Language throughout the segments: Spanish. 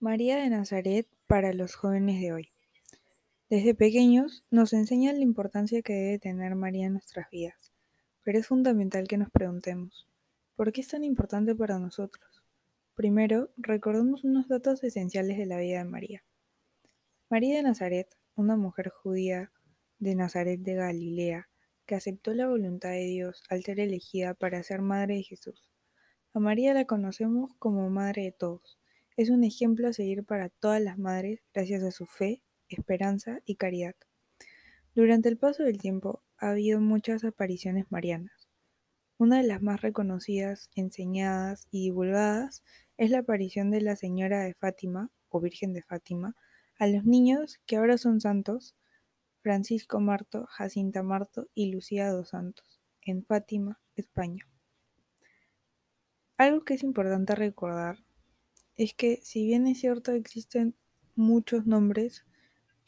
María de Nazaret para los jóvenes de hoy. Desde pequeños nos enseñan la importancia que debe tener María en nuestras vidas, pero es fundamental que nos preguntemos, ¿por qué es tan importante para nosotros? Primero, recordemos unos datos esenciales de la vida de María. María de Nazaret, una mujer judía de Nazaret de Galilea, que aceptó la voluntad de Dios al ser elegida para ser madre de Jesús. A María la conocemos como madre de todos es un ejemplo a seguir para todas las madres gracias a su fe, esperanza y caridad. Durante el paso del tiempo ha habido muchas apariciones marianas. Una de las más reconocidas, enseñadas y divulgadas es la aparición de la Señora de Fátima o Virgen de Fátima a los niños que ahora son santos, Francisco Marto, Jacinta Marto y Lucía dos Santos, en Fátima, España. Algo que es importante recordar es que si bien es cierto existen muchos nombres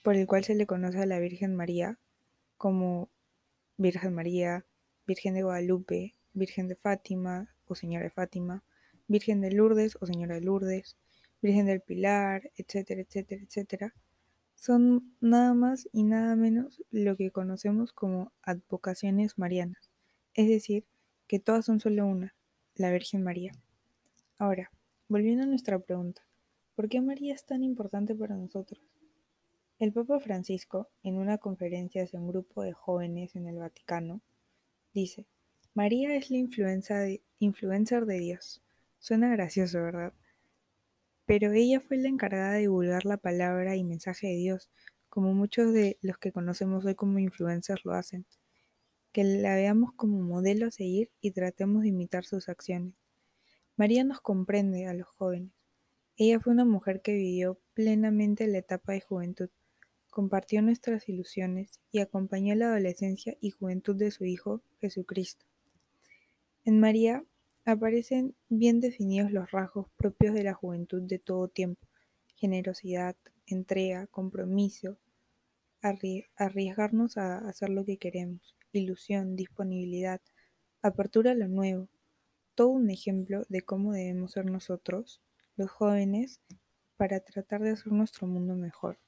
por el cual se le conoce a la Virgen María, como Virgen María, Virgen de Guadalupe, Virgen de Fátima o Señora de Fátima, Virgen de Lourdes o Señora de Lourdes, Virgen del Pilar, etcétera, etcétera, etcétera, son nada más y nada menos lo que conocemos como advocaciones marianas, es decir, que todas son solo una, la Virgen María. Ahora, Volviendo a nuestra pregunta, ¿por qué María es tan importante para nosotros? El Papa Francisco, en una conferencia hacia un grupo de jóvenes en el Vaticano, dice, María es la influencer de Dios. Suena gracioso, ¿verdad? Pero ella fue la encargada de divulgar la palabra y mensaje de Dios, como muchos de los que conocemos hoy como influencers lo hacen. Que la veamos como modelo a seguir y tratemos de imitar sus acciones. María nos comprende a los jóvenes. Ella fue una mujer que vivió plenamente la etapa de juventud, compartió nuestras ilusiones y acompañó la adolescencia y juventud de su Hijo Jesucristo. En María aparecen bien definidos los rasgos propios de la juventud de todo tiempo, generosidad, entrega, compromiso, arriesgarnos a hacer lo que queremos, ilusión, disponibilidad, apertura a lo nuevo, todo un ejemplo de cómo debemos ser nosotros, los jóvenes, para tratar de hacer nuestro mundo mejor.